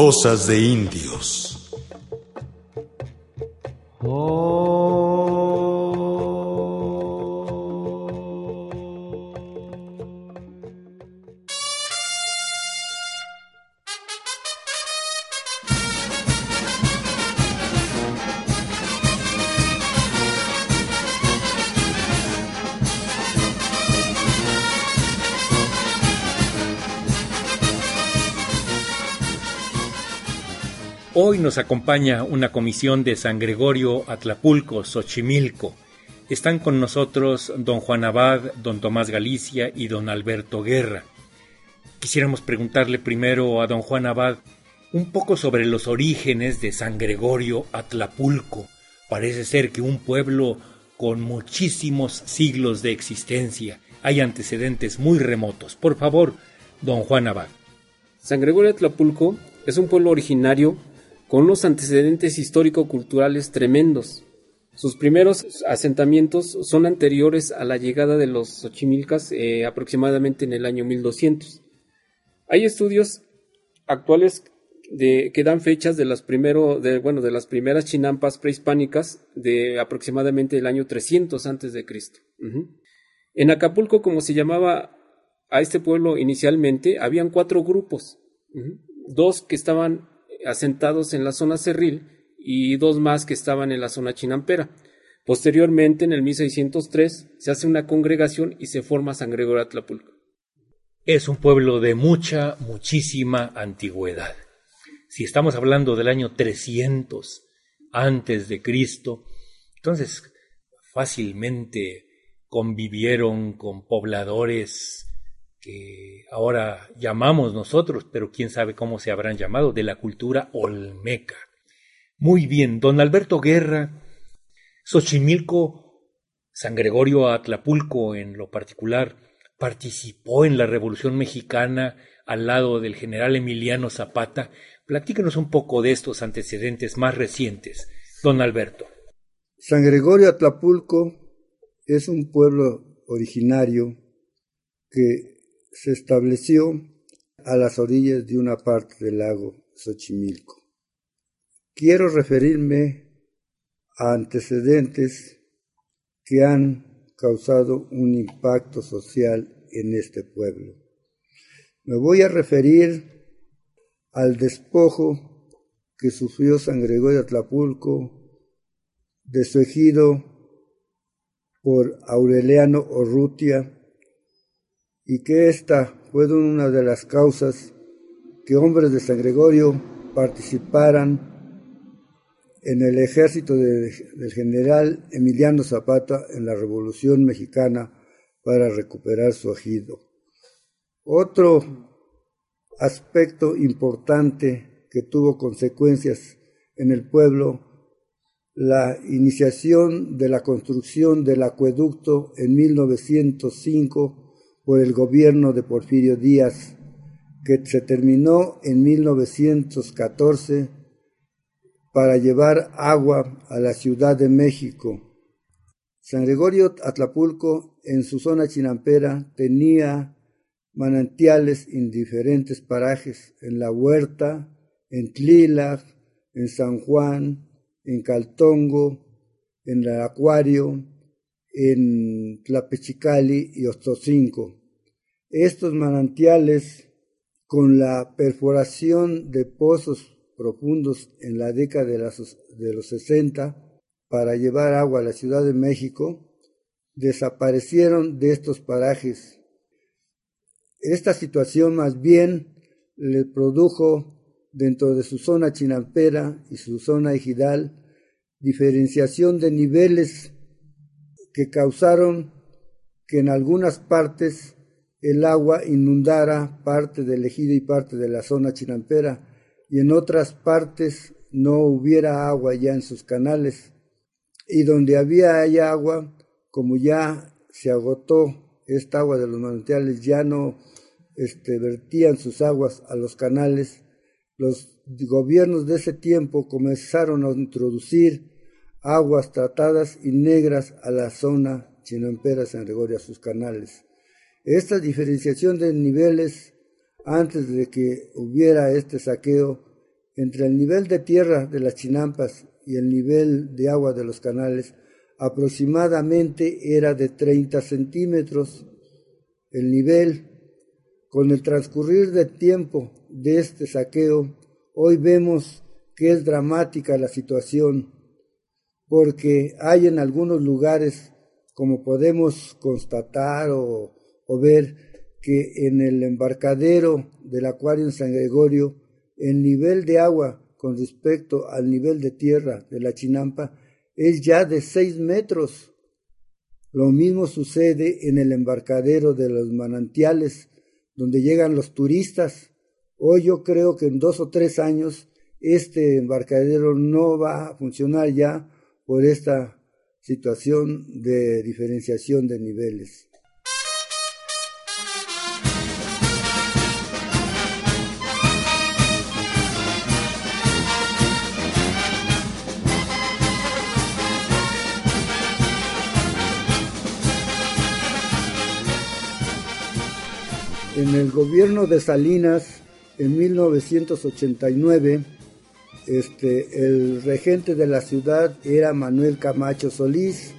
Cosas de indios. Hoy nos acompaña una comisión de San Gregorio Atlapulco, Xochimilco. Están con nosotros don Juan Abad, don Tomás Galicia y don Alberto Guerra. Quisiéramos preguntarle primero a don Juan Abad un poco sobre los orígenes de San Gregorio Atlapulco. Parece ser que un pueblo con muchísimos siglos de existencia. Hay antecedentes muy remotos. Por favor, don Juan Abad. San Gregorio Atlapulco es un pueblo originario con unos antecedentes histórico-culturales tremendos. Sus primeros asentamientos son anteriores a la llegada de los Xochimilcas eh, aproximadamente en el año 1200. Hay estudios actuales que dan fechas de las, primero, bueno, de las primeras chinampas prehispánicas de aproximadamente el año 300 antes de Cristo. En Acapulco, como se llamaba a este pueblo inicialmente, habían cuatro grupos. Dos que estaban asentados en la zona cerril y dos más que estaban en la zona chinampera. Posteriormente, en el 1603, se hace una congregación y se forma San Gregorio Atlapulco. Es un pueblo de mucha, muchísima antigüedad. Si estamos hablando del año 300 antes de Cristo, entonces fácilmente convivieron con pobladores que ahora llamamos nosotros, pero quién sabe cómo se habrán llamado, de la cultura olmeca. Muy bien, don Alberto Guerra, Xochimilco, San Gregorio Atlapulco en lo particular, participó en la Revolución Mexicana al lado del general Emiliano Zapata. Platíquenos un poco de estos antecedentes más recientes, don Alberto. San Gregorio Atlapulco es un pueblo originario que se estableció a las orillas de una parte del lago Xochimilco. Quiero referirme a antecedentes que han causado un impacto social en este pueblo. Me voy a referir al despojo que sufrió San Gregorio Atlapulco de su ejido por Aureliano Orrutia y que esta fue una de las causas que hombres de San Gregorio participaran en el ejército del general Emiliano Zapata en la Revolución Mexicana para recuperar su ejido. Otro aspecto importante que tuvo consecuencias en el pueblo, la iniciación de la construcción del acueducto en 1905 por el gobierno de Porfirio Díaz, que se terminó en 1914 para llevar agua a la Ciudad de México. San Gregorio Atlapulco, en su zona chinampera, tenía manantiales en diferentes parajes, en La Huerta, en Tlilac, en San Juan, en Caltongo, en el Acuario, en Tlapechicali y Ostocinco. Estos manantiales, con la perforación de pozos profundos en la década de, los 60 para llevar agua a la Ciudad de México, desaparecieron de estos parajes. Esta situación más bien le produjo dentro de su zona chinampera y su zona ejidal diferenciación de niveles que causaron que en algunas partes el agua inundara parte del ejido y parte de la zona chinampera y en otras partes no hubiera agua ya en sus canales. Y donde había agua como ya se agotó esta agua de los manantiales ya no este, vertían sus aguas a los canales los gobiernos de ese tiempo comenzaron a introducir aguas tratadas y negras a la zona chinampera San Gregorio a sus canales esta diferenciación de niveles antes de que hubiera este saqueo entre el nivel de tierra de las chinampas y el nivel de agua de los canales aproximadamente era de 30 centímetros. El nivel, con el transcurrir del tiempo de este saqueo, hoy vemos que es dramática la situación, porque hay en algunos lugares, como podemos constatar o, o ver, que en el embarcadero del acuario en San Gregorio, el nivel de agua con respecto al nivel de tierra de la chinampa es ya de seis metros. Lo mismo sucede en el embarcadero de los manantiales, donde llegan los turistas. Hoy yo creo que en dos o tres años este embarcadero no va a funcionar ya por esta situación de diferenciación de niveles. En el gobierno de Salinas, en 1989, este, el regente de la ciudad era Manuel Camacho Solís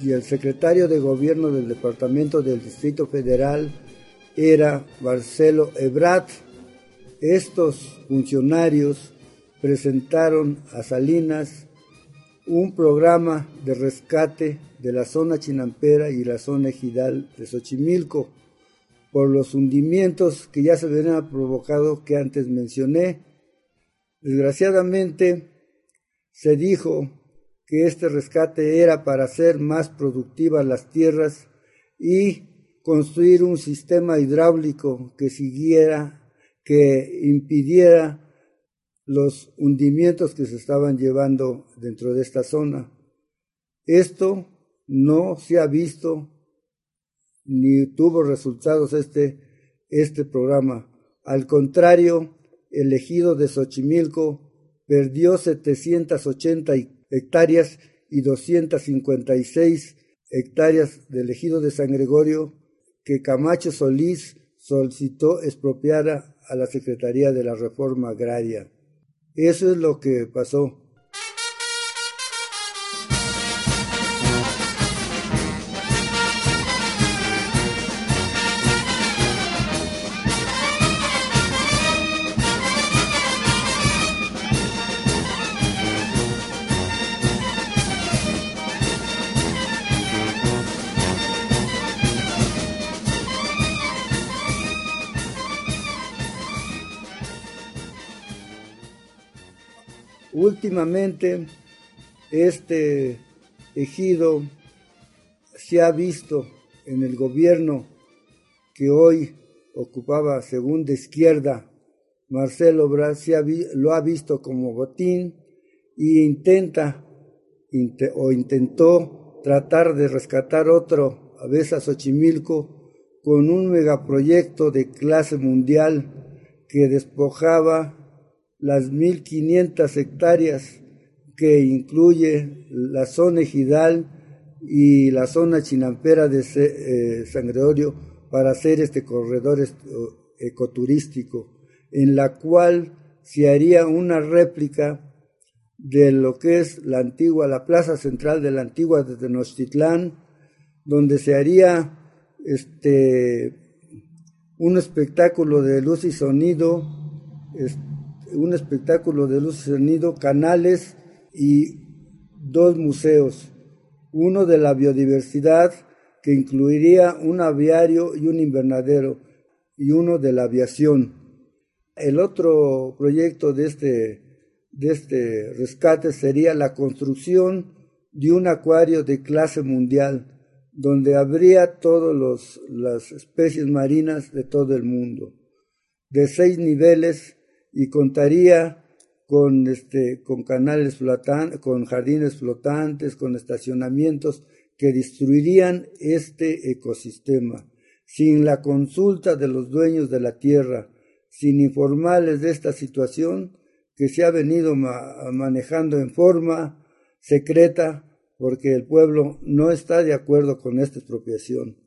y el secretario de gobierno del departamento del Distrito Federal era Marcelo Ebrat. Estos funcionarios presentaron a Salinas un programa de rescate de la zona chinampera y la zona ejidal de Xochimilco por los hundimientos que ya se habían provocado que antes mencioné. Desgraciadamente, se dijo que este rescate era para hacer más productivas las tierras y construir un sistema hidráulico que siguiera, que impidiera los hundimientos que se estaban llevando dentro de esta zona. Esto no se ha visto ni tuvo resultados este, este programa. Al contrario, el ejido de Xochimilco perdió 780 hectáreas y 256 hectáreas del ejido de San Gregorio que Camacho Solís solicitó expropiara a la Secretaría de la Reforma Agraria. Eso es lo que pasó. Últimamente este ejido se ha visto en el gobierno que hoy ocupaba según de izquierda. Marcelo Braz lo ha visto como botín y intenta o intentó tratar de rescatar otro a veces Xochimilco con un megaproyecto de clase mundial que despojaba las 1.500 hectáreas que incluye la zona ejidal y la zona chinampera de eh, San Gregorio para hacer este corredor ecoturístico, en la cual se haría una réplica de lo que es la antigua, la plaza central de la antigua de Tenochtitlán, donde se haría este un espectáculo de luz y sonido, un espectáculo de luz y sonido, canales y dos museos. Uno de la biodiversidad, que incluiría un aviario y un invernadero, y uno de la aviación. El otro proyecto de este, de este rescate sería la construcción de un acuario de clase mundial, donde habría todas las especies marinas de todo el mundo, de seis niveles y contaría con, este, con canales flotantes, con jardines flotantes, con estacionamientos que destruirían este ecosistema. Sin la consulta de los dueños de la tierra, sin informarles de esta situación que se ha venido manejando en forma secreta porque el pueblo no está de acuerdo con esta expropiación.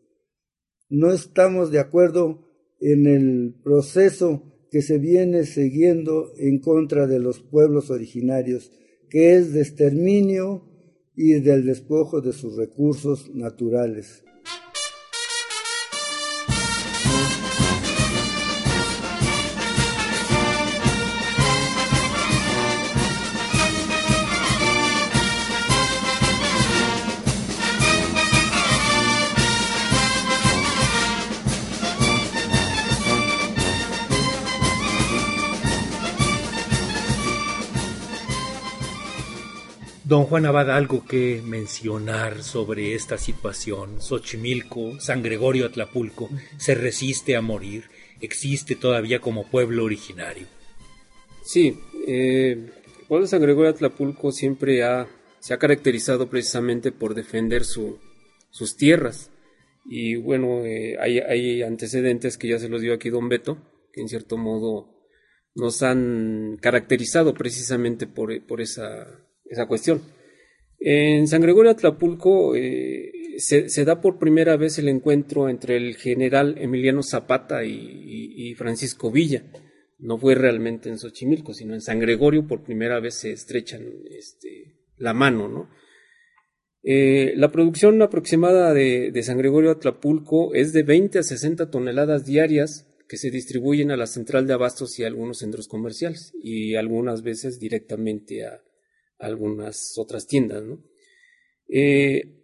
No estamos de acuerdo en el proceso que se viene siguiendo en contra de los pueblos originarios, que es de exterminio y del despojo de sus recursos naturales. Don Juan Abad, algo que mencionar sobre esta situación. Xochimilco, San Gregorio Atlapulco, se resiste a morir, existe todavía como pueblo originario. Sí, eh, el pueblo de San Gregorio Atlapulco siempre ha, se ha caracterizado precisamente por defender su, sus tierras. Y bueno, eh, hay, hay antecedentes que ya se los dio aquí don Beto, que en cierto modo nos han caracterizado precisamente por, por esa esa cuestión. En San Gregorio Atlapulco eh, se, da por primera vez el encuentro entre el general Emiliano Zapata y, Francisco Villa. No fue realmente en Xochimilco, sino en San Gregorio por primera vez se estrechan este, la mano, ¿no? Eh, la producción aproximada de, de, San Gregorio Atlapulco es de 20 a 60 toneladas diarias que se distribuyen a la central de abastos y a algunos centros comerciales y algunas veces directamente a, algunas otras tiendas. ¿no? Eh,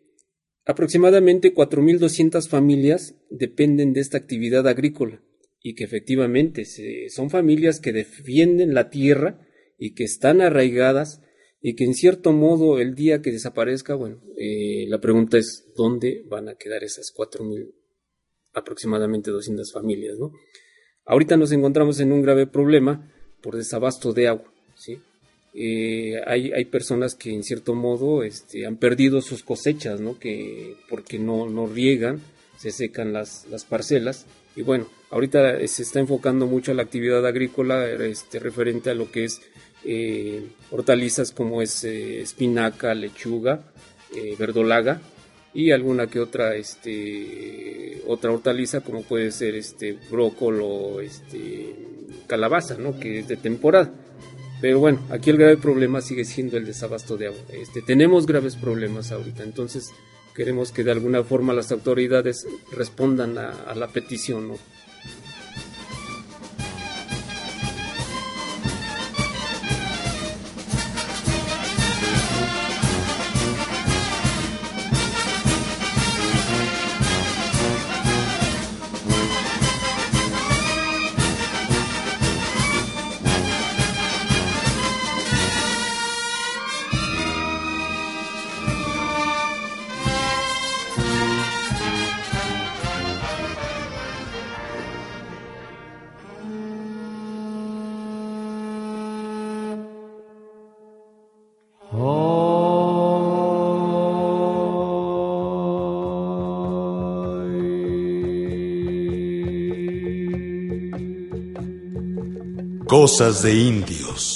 aproximadamente 4.200 familias dependen de esta actividad agrícola y que efectivamente son familias que defienden la tierra y que están arraigadas y que en cierto modo el día que desaparezca, bueno, eh, la pregunta es dónde van a quedar esas 4.000 aproximadamente 200 familias, ¿no? Ahorita nos encontramos en un grave problema por desabasto de agua, ¿sí? Eh, hay, personas que en cierto modo este, han perdido sus cosechas, ¿no? Que porque no, riegan, se secan las, las parcelas. Y bueno, ahorita se está enfocando mucho a la actividad agrícola este, referente a lo que es eh, hortalizas como es eh, espinaca, lechuga, verdolaga y alguna que otra este otra hortaliza como puede ser este brócolo este calabaza que es de temporada pero bueno, aquí el grave problema sigue siendo el desabasto de agua. Este, tenemos graves problemas ahorita, entonces queremos que de alguna forma las autoridades respondan a, la petición. ¿no? Cosas de indios.